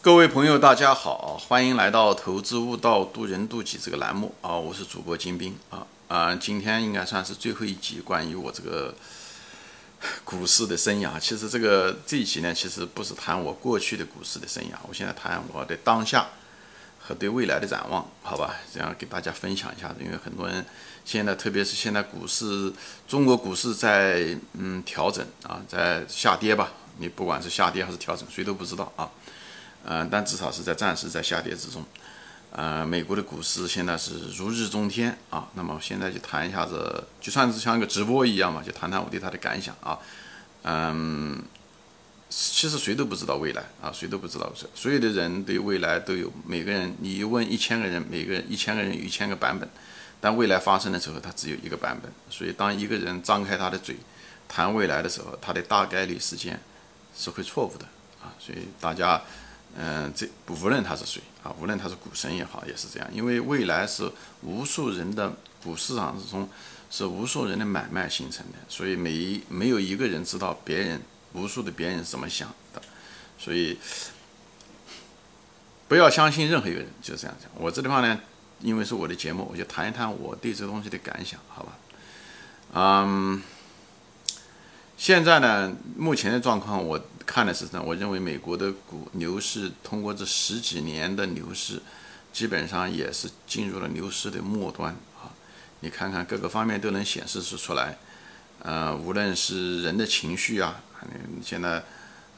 各位朋友，大家好，欢迎来到《投资悟道，渡人渡己》这个栏目啊！我是主播金兵啊啊！今天应该算是最后一集关于我这个股市的生涯。其实这个这一集呢，其实不是谈我过去的股市的生涯，我现在谈我的当下和对未来的展望，好吧？这样给大家分享一下。因为很多人现在，特别是现在股市，中国股市在嗯调整啊，在下跌吧。你不管是下跌还是调整，谁都不知道啊。嗯，但至少是在暂时在下跌之中。呃，美国的股市现在是如日中天啊。那么现在就谈一下子，就算是像一个直播一样嘛，就谈谈我对它的感想啊。嗯，其实谁都不知道未来啊，谁都不知道。所有的人对未来都有每个人，你一问一千个人，每个人一千个人有一千个版本，但未来发生的时候，它只有一个版本。所以当一个人张开他的嘴谈未来的时候，他的大概率事件是会错误的啊。所以大家。嗯，这无论他是谁啊，无论他是股神也好，也是这样，因为未来是无数人的股市场之中，是无数人的买卖形成的，所以每一没有一个人知道别人无数的别人怎么想的，所以不要相信任何一个人，就这样讲。我这地方呢，因为是我的节目，我就谈一谈我对这东西的感想，好吧？嗯。现在呢，目前的状况我看的是呢，我认为美国的股牛市通过这十几年的牛市，基本上也是进入了牛市的末端啊。你看看各个方面都能显示出出来，呃，无论是人的情绪啊，现在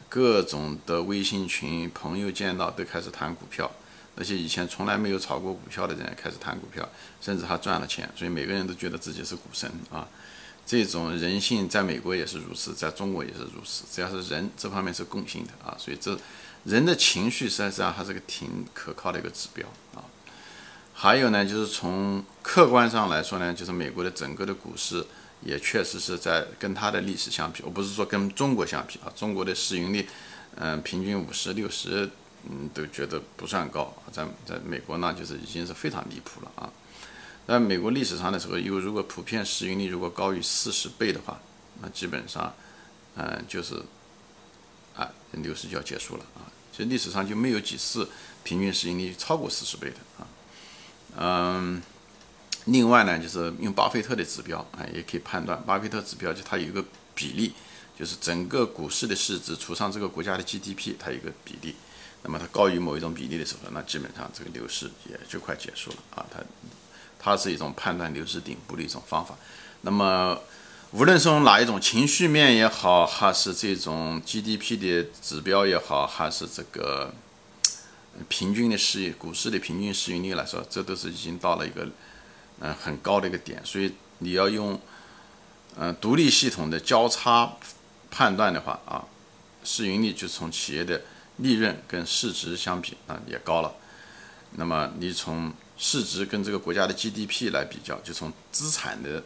各种的微信群朋友见到都开始谈股票，那些以前从来没有炒过股票的人开始谈股票，甚至还赚了钱，所以每个人都觉得自己是股神啊。这种人性在美国也是如此，在中国也是如此。只要是人，这方面是共性的啊。所以这人的情绪实际上还是个挺可靠的一个指标啊。还有呢，就是从客观上来说呢，就是美国的整个的股市也确实是在跟它的历史相比，我不是说跟中国相比啊。中国的市盈率，嗯，平均五十六十，嗯，都觉得不算高。在在美国呢，就是已经是非常离谱了啊。在美国历史上的时候，有如果普遍市盈率如果高于四十倍的话，那基本上，嗯，就是啊，牛市就要结束了啊。其实历史上就没有几次平均市盈率超过四十倍的啊。嗯，另外呢，就是用巴菲特的指标啊，也可以判断，巴菲特指标就它有一个比例，就是整个股市的市值除上这个国家的 GDP，它有一个比例。那么它高于某一种比例的时候，那基本上这个牛市也就快结束了啊。它。它是一种判断牛市顶部的一种方法。那么，无论是从哪一种情绪面也好，还是这种 GDP 的指标也好，还是这个平均的市股市的平均市盈率来说，这都是已经到了一个嗯很高的一个点。所以你要用嗯独立系统的交叉判断的话啊，市盈率就从企业的利润跟市值相比啊也高了。那么你从市值跟这个国家的 GDP 来比较，就从资产的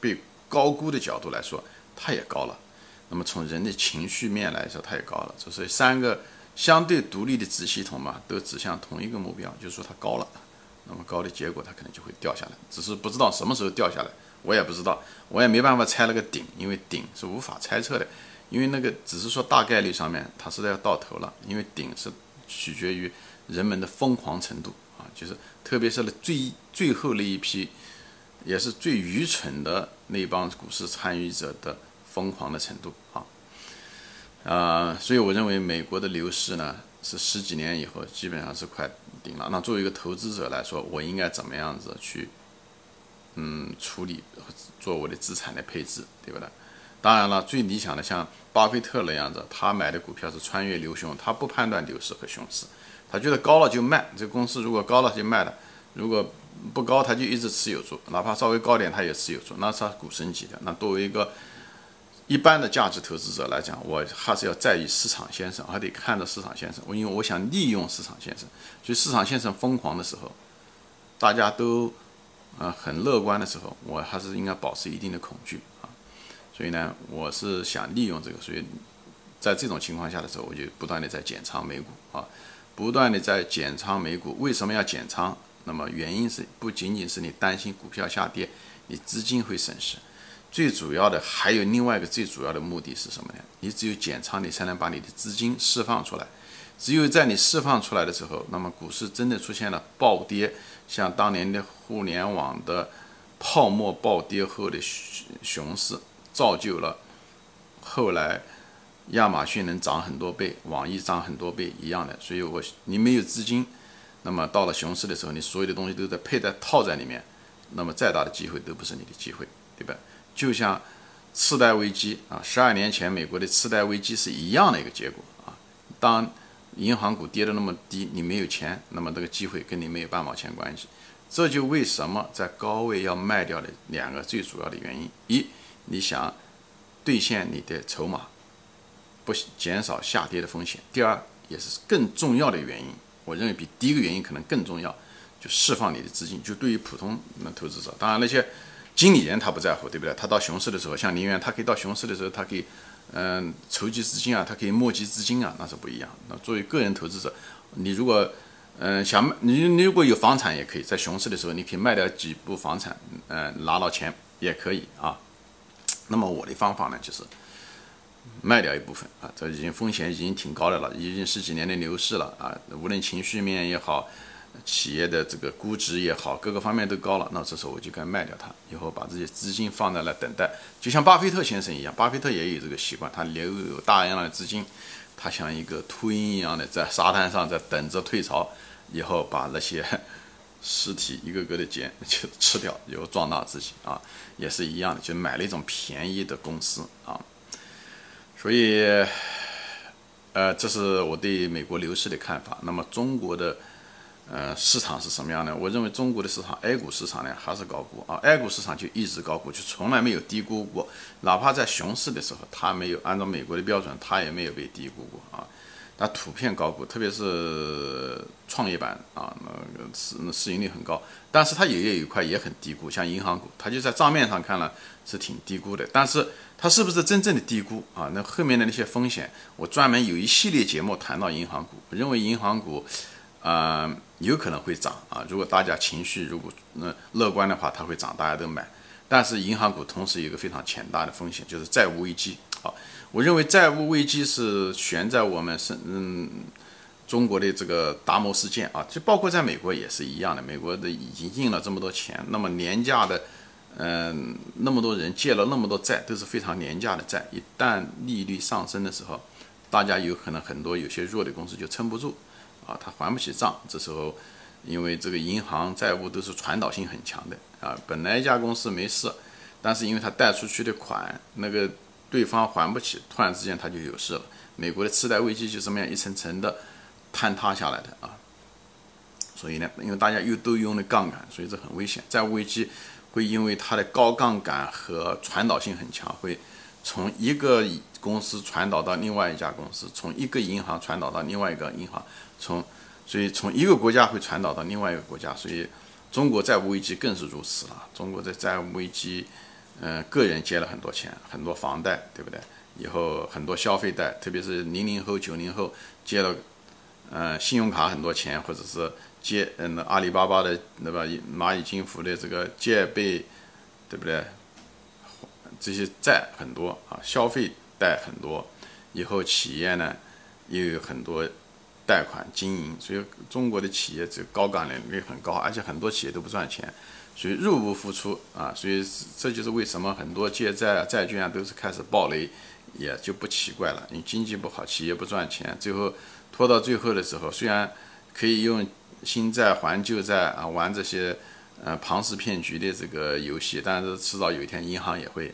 被高估的角度来说，它也高了。那么从人的情绪面来说，它也高了。这是三个相对独立的子系统嘛，都指向同一个目标，就是说它高了。那么高的结果，它可能就会掉下来，只是不知道什么时候掉下来，我也不知道，我也没办法猜那个顶，因为顶是无法猜测的，因为那个只是说大概率上面它是要到头了，因为顶是取决于人们的疯狂程度。就是，特别是那最最后那一批，也是最愚蠢的那帮股市参与者的疯狂的程度啊，啊，所以我认为美国的牛市呢，是十几年以后基本上是快顶了。那作为一个投资者来说，我应该怎么样子去，嗯，处理做我的资产的配置，对不对？当然了，最理想的像巴菲特那样子，他买的股票是穿越牛熊，他不判断牛市和熊市。他觉得高了就卖，这公司如果高了就卖了，如果不高他就一直持有住，哪怕稍微高点他也持有住，那是他股神级的。那作为一个一般的价值投资者来讲，我还是要在意市场先生，还得看着市场先生。我因为我想利用市场先生，所以市场先生疯狂的时候，大家都啊很乐观的时候，我还是应该保持一定的恐惧啊。所以呢，我是想利用这个，所以在这种情况下的时候，我就不断的在减仓美股啊。不断的在减仓美股，为什么要减仓？那么原因是不仅仅是你担心股票下跌，你资金会损失，最主要的还有另外一个最主要的目的是什么呢？你只有减仓，你才能把你的资金释放出来。只有在你释放出来的时候，那么股市真的出现了暴跌，像当年的互联网的泡沫暴跌后的熊市，造就了后来亚马逊能涨很多倍，网易涨很多倍一样的。所以，我你没有资金，那么到了熊市的时候，你所有的东西都在配在套在里面，那么再大的机会都不是你的机会，对吧？就像次贷危机啊，十二年前美国的次贷危机是一样的一个结果啊，当。银行股跌得那么低，你没有钱，那么这个机会跟你没有半毛钱关系。这就为什么在高位要卖掉的两个最主要的原因：一，你想兑现你的筹码，不减少下跌的风险；第二，也是更重要的原因，我认为比第一个原因可能更重要，就释放你的资金。就对于普通的投资者，当然那些经理人他不在乎，对不对？他到熊市的时候，像宁愿他可以到熊市的时候，他可以。嗯，筹集资金啊，他可以募集资金啊，那是不一样。那作为个人投资者，你如果嗯想卖，你你如果有房产也可以在熊市的时候，你可以卖掉几部房产，嗯，拿到钱也可以啊。那么我的方法呢，就是卖掉一部分啊，这已经风险已经挺高的了，已经十几年的牛市了啊，无论情绪面也好。企业的这个估值也好，各个方面都高了，那这时候我就该卖掉它，以后把这些资金放在那等待，就像巴菲特先生一样，巴菲特也有这个习惯，他留有大量的资金，他像一个秃鹰一样的在沙滩上在等着退潮，以后把那些尸体一个个的捡就吃掉，以后壮大自己啊，也是一样的，就买了一种便宜的公司啊，所以，呃，这是我对美国牛市的看法。那么中国的。呃，市场是什么样的？我认为中国的市场，A 股市场呢还是高估啊，A 股市场就一直高估，就从来没有低估过，哪怕在熊市的时候，它没有按照美国的标准，它也没有被低估过啊。它普遍高估，特别是创业板啊，市市盈率很高，但是它也有一块也很低估，像银行股，它就在账面上看了是挺低估的，但是它是不是真正的低估啊？那后面的那些风险，我专门有一系列节目谈到银行股，认为银行股。啊，有可能会涨啊！如果大家情绪如果那乐观的话，它会涨，大家都买。但是银行股同时有一个非常潜大的风险，就是债务危机。好，我认为债务危机是悬在我们身嗯中国的这个达摩事件啊，就包括在美国也是一样的。美国的已经印了这么多钱，那么廉价的，嗯，那么多人借了那么多债，都是非常廉价的债。一旦利率上升的时候，大家有可能很多有些弱的公司就撑不住。啊，他还不起账，这时候，因为这个银行债务都是传导性很强的啊。本来一家公司没事，但是因为他贷出去的款，那个对方还不起，突然之间他就有事了。美国的次贷危机就这么样一层层的坍塌下来的啊。所以呢，因为大家又都用了杠杆，所以这很危险。债务危机会因为它的高杠杆和传导性很强，会从一个公司传导到另外一家公司，从一个银行传导到另外一个银行。从，所以从一个国家会传导到另外一个国家，所以中国债务危机更是如此了。中国的债务危机，嗯，个人借了很多钱，很多房贷，对不对？以后很多消费贷，特别是零零后、九零后借了，嗯，信用卡很多钱，或者是借，嗯，阿里巴巴的，对吧？蚂蚁金服的这个借呗，对不对？这些债很多啊，消费贷很多，以后企业呢又有很多。贷款经营，所以中国的企业这高杠杆率很高，而且很多企业都不赚钱，所以入不敷出啊，所以这就是为什么很多借债啊、债券啊都是开始暴雷，也就不奇怪了。你经济不好，企业不赚钱，最后拖到最后的时候，虽然可以用新债还旧债啊，玩这些呃庞氏骗局的这个游戏，但是迟早有一天银行也会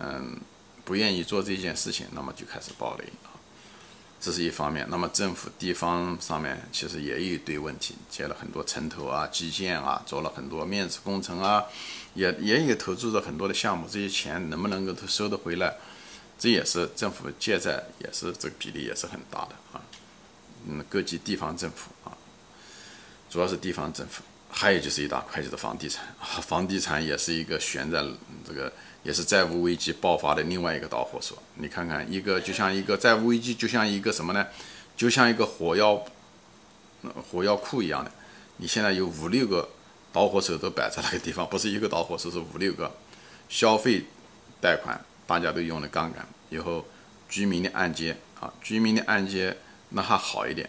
嗯不愿意做这件事情，那么就开始暴雷啊。这是一方面，那么政府地方上面其实也有一堆问题，接了很多城投啊、基建啊，做了很多面子工程啊，也也有投资了很多的项目，这些钱能不能够都收得回来？这也是政府借债也是这个比例也是很大的啊。嗯，各级地方政府啊，主要是地方政府，还有就是一大块就是房地产啊，房地产也是一个悬在这个。也是债务危机爆发的另外一个导火索。你看看，一个就像一个债务危机，就像一个什么呢？就像一个火药火药库一样的。你现在有五六个导火索都摆在那个地方，不是一个导火索，是五六个。消费贷款大家都用了杠杆，以后居民的按揭啊，居民的按揭那还好一点。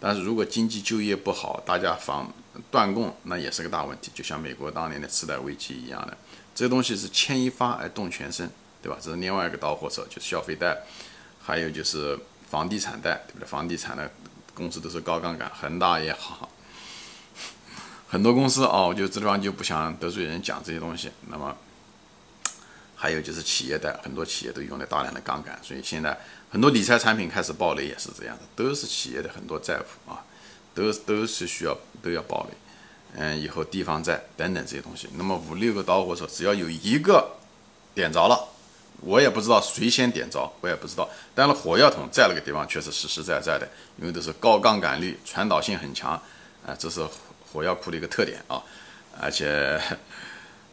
但是如果经济就业不好，大家防断供，那也是个大问题。就像美国当年的次贷危机一样的，这个东西是牵一发而动全身，对吧？这是另外一个导火索，就是消费贷，还有就是房地产贷，对不对？房地产的公司都是高杠杆，恒大也好，很多公司哦，我就这地方就不想得罪人讲这些东西。那么还有就是企业的，很多企业都用了大量的杠杆，所以现在。很多理财产品开始暴雷也是这样的，都是企业的很多债务啊，都都是需要都要暴雷，嗯，以后地方债等等这些东西。那么五六个导火索，只要有一个点着了，我也不知道谁先点着，我也不知道。但是火药桶在那个地方却是实实在在的，因为都是高杠杆率，传导性很强，啊，这是火药库的一个特点啊，而且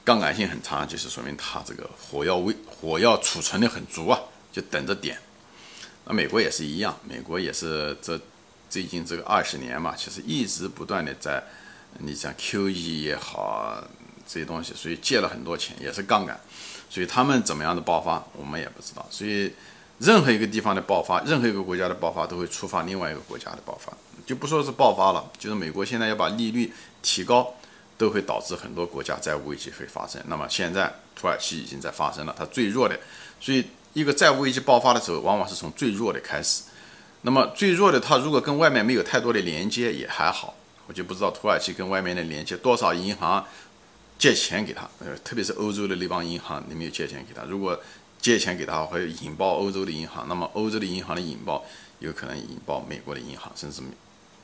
杠杆性很差，就是说明它这个火药味火药储存的很足啊，就等着点。那美国也是一样，美国也是这最近这个二十年嘛，其实一直不断的在，你像 QE 也好这些东西，所以借了很多钱，也是杠杆，所以他们怎么样的爆发，我们也不知道。所以任何一个地方的爆发，任何一个国家的爆发，都会触发另外一个国家的爆发，就不说是爆发了，就是美国现在要把利率提高，都会导致很多国家债务危机会发生。那么现在土耳其已经在发生了，它最弱的，所以。一个债务危机爆发的时候，往往是从最弱的开始。那么最弱的，它如果跟外面没有太多的连接，也还好。我就不知道土耳其跟外面的连接多少银行借钱给他，呃，特别是欧洲的那帮银行，你没有借钱给他。如果借钱给他，会引爆欧洲的银行，那么欧洲的银行的引爆，有可能引爆美国的银行，甚至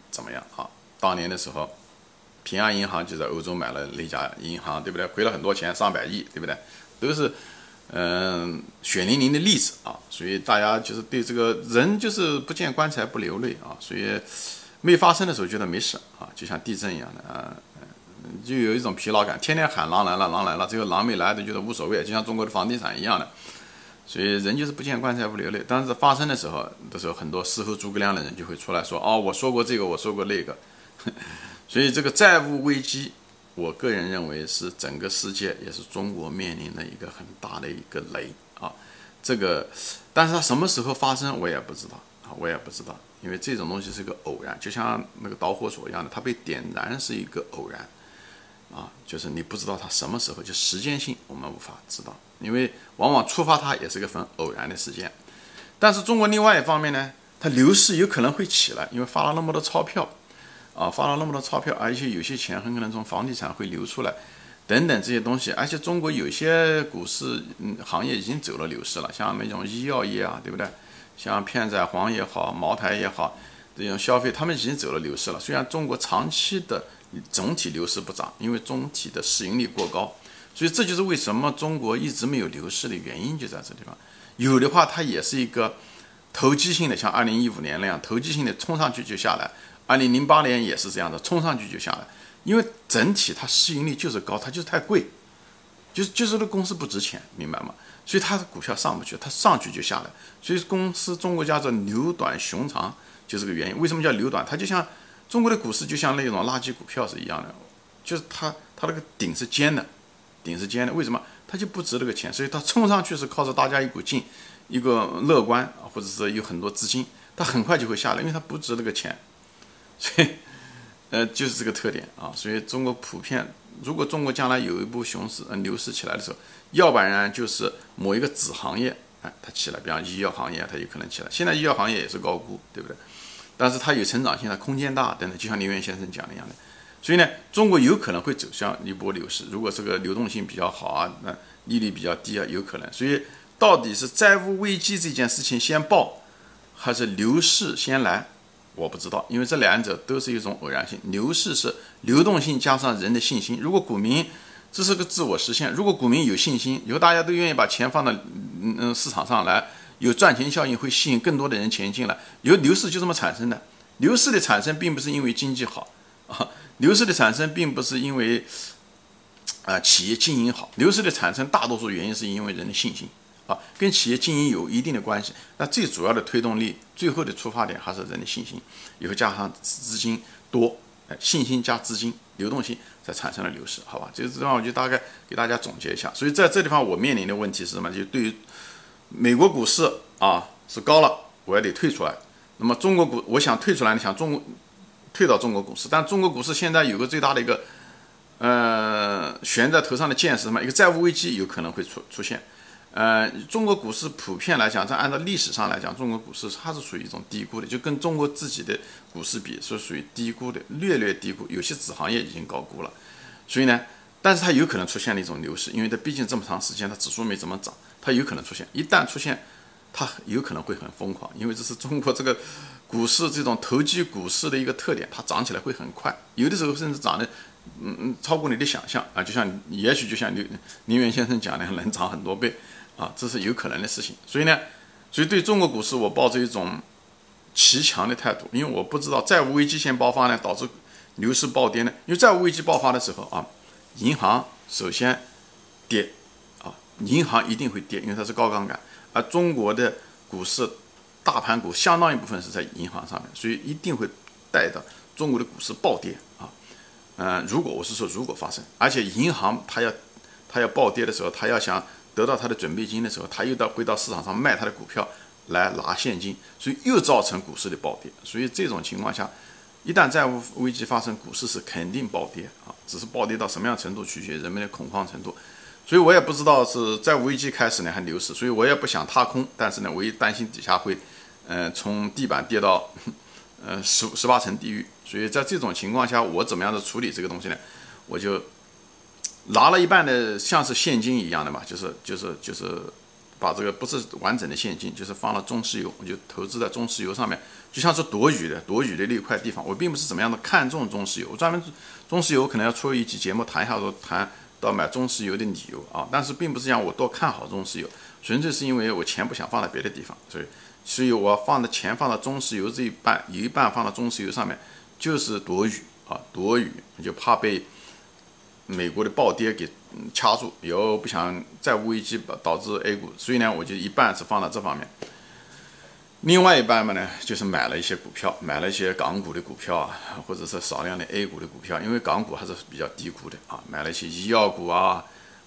怎么样啊？当年的时候，平安银行就在欧洲买了那家银行，对不对？亏了很多钱，上百亿，对不对？都是。嗯，血淋淋的例子啊，所以大家就是对这个人就是不见棺材不流泪啊，所以没发生的时候觉得没事啊，就像地震一样的啊，就有一种疲劳感，天天喊狼来了，狼来了，这个狼没来的觉得无所谓，就像中国的房地产一样的，所以人就是不见棺材不流泪。但是发生的时候的时候，很多事后诸葛亮的人就会出来说，哦，我说过这个，我说过那个，所以这个债务危机。我个人认为是整个世界，也是中国面临的一个很大的一个雷啊。这个，但是它什么时候发生，我也不知道啊，我也不知道，因为这种东西是个偶然，就像那个导火索一样的，它被点燃是一个偶然啊，就是你不知道它什么时候，就时间性我们无法知道，因为往往触发它也是个很偶然的时间。但是中国另外一方面呢，它流势有可能会起来，因为发了那么多钞票。啊，发了那么多钞票，而且有些钱很可能从房地产会流出来，等等这些东西。而且中国有些股市嗯行业已经走了牛市了，像那种医药业啊，对不对？像片仔癀也好，茅台也好，这种消费他们已经走了牛市了。虽然中国长期的总体牛市不涨，因为总体的市盈率过高，所以这就是为什么中国一直没有牛市的原因就在这地方。有的话，它也是一个投机性的，像二零一五年那样投机性的冲上去就下来。二零零八年也是这样的，冲上去就下来，因为整体它市盈率就是高，它就是太贵，就是就是这公司不值钱，明白吗？所以它的股票上不去，它上去就下来。所以公司中国叫做牛短熊长，就是个原因。为什么叫牛短？它就像中国的股市就像那种垃圾股票是一样的，就是它它那个顶是尖的，顶是尖的。为什么？它就不值这个钱，所以它冲上去是靠着大家一股劲，一个乐观，或者是有很多资金，它很快就会下来，因为它不值这个钱。所以，呃，就是这个特点啊。所以中国普遍，如果中国将来有一波熊市、呃牛市起来的时候，要不然就是某一个子行业，哎，它起来，比方医药行业，它有可能起来。现在医药行业也是高估，对不对？但是它有成长性，它空间大等等，就像林源先生讲的一样的。所以呢，中国有可能会走向一波牛市。如果这个流动性比较好啊，那利率比较低啊，有可能。所以，到底是债务危机这件事情先爆，还是牛市先来？我不知道，因为这两者都是一种偶然性。牛市是流动性加上人的信心。如果股民这是个自我实现，如果股民有信心，以后大家都愿意把钱放到嗯嗯市场上来，有赚钱效应，会吸引更多的人钱进来。由牛市就这么产生的。牛市的产生并不是因为经济好啊，牛市的产生并不是因为啊企业经营好，牛市的产生大多数原因是因为人的信心。啊跟企业经营有一定的关系，那最主要的推动力，最后的出发点还是人的信心，以后加上资金多，哎，信心加资金流动性，才产生了流失，好吧？这个地方我就大概给大家总结一下。所以在这地方我面临的问题是什么？就对于美国股市啊是高了，我也得退出来。那么中国股，我想退出来，你想中国退到中国股市，但中国股市现在有个最大的一个，呃，悬在头上的剑是什么？一个债务危机有可能会出出现。呃，中国股市普遍来讲，在按照历史上来讲，中国股市它是属于一种低估的，就跟中国自己的股市比是属于低估的，略略低估。有些子行业已经高估了，所以呢，但是它有可能出现了一种牛市，因为它毕竟这么长时间它指数没怎么涨，它有可能出现。一旦出现，它有可能会很疯狂，因为这是中国这个股市这种投机股市的一个特点，它涨起来会很快，有的时候甚至涨的，嗯嗯，超过你的想象啊，就像也许就像刘林元先生讲的，能涨很多倍。啊，这是有可能的事情，所以呢，所以对中国股市我抱着一种骑强的态度，因为我不知道债务危机先爆发呢，导致牛市暴跌呢。因为债务危机爆发的时候啊，银行首先跌，啊，银行一定会跌，因为它是高杠杆，而中国的股市大盘股相当一部分是在银行上面，所以一定会带到中国的股市暴跌啊。嗯，如果我是说如果发生，而且银行它要它要暴跌的时候，它要想。得到他的准备金的时候，他又到会到市场上卖他的股票来拿现金，所以又造成股市的暴跌。所以这种情况下，一旦债务危机发生，股市是肯定暴跌啊，只是暴跌到什么样程度取决于人们的恐慌程度。所以我也不知道是债务危机开始呢还牛市，所以我也不想踏空。但是呢，我也担心底下会，嗯，从地板跌到，呃，十十八层地狱。所以在这种情况下，我怎么样的处理这个东西呢？我就。拿了一半的像是现金一样的嘛，就是就是就是把这个不是完整的现金，就是放了中石油，我就投资在中石油上面，就像是躲雨的躲雨的那块地方。我并不是怎么样的看重中石油，我专门中石油可能要出一期节目谈一下，说谈到买中石油的理由啊。但是并不是讲我多看好中石油，纯粹是因为我钱不想放在别的地方，所以所以我放的钱放到中石油这一半，有一半放到中石油上面，就是躲雨啊，躲雨就怕被。美国的暴跌给掐住，以后不想债务危机导致 A 股，所以呢，我就一半是放到这方面，另外一半嘛呢，就是买了一些股票，买了一些港股的股票啊，或者是少量的 A 股的股票，因为港股还是比较低估的啊，买了一些医药股啊，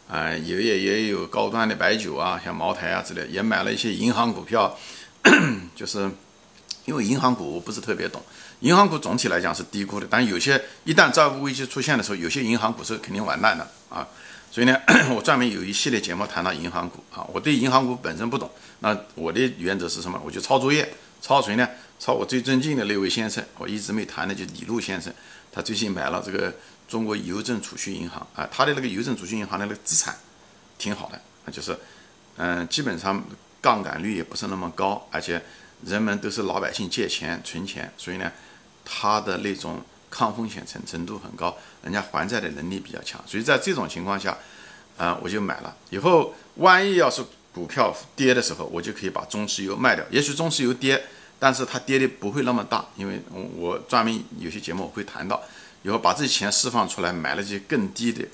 啊，有也也有高端的白酒啊，像茅台啊之类，也买了一些银行股票，就是因为银行股我不是特别懂。银行股总体来讲是低估的，但有些一旦债务危机出现的时候，有些银行股是肯定完蛋的啊。所以呢，我专门有一系列节目谈到银行股啊。我对银行股本身不懂，那我的原则是什么？我就抄作业，抄谁呢？抄我最尊敬的那位先生，我一直没谈的就李路先生，他最近买了这个中国邮政储蓄银行啊，他的那个邮政储蓄银行的那个资产挺好的，那就是嗯，基本上杠杆率也不是那么高，而且人们都是老百姓借钱存钱，所以呢。它的那种抗风险程程度很高，人家还债的能力比较强，所以在这种情况下，啊，我就买了。以后万一要是股票跌的时候，我就可以把中石油卖掉。也许中石油跌，但是它跌的不会那么大，因为我专门有些节目我会谈到，以后把这些钱释放出来，买了些更低的、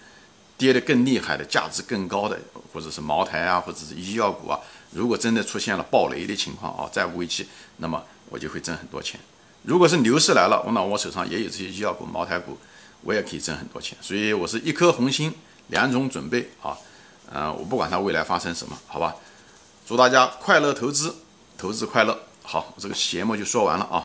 跌的更厉害的、价值更高的，或者是茅台啊，或者是医药股啊。如果真的出现了暴雷的情况啊，债务危机，那么我就会挣很多钱。如果是牛市来了，我那我手上也有这些医药股、茅台股，我也可以挣很多钱。所以我是一颗红心，两种准备啊，呃，我不管它未来发生什么，好吧？祝大家快乐投资，投资快乐。好，这个节目就说完了啊。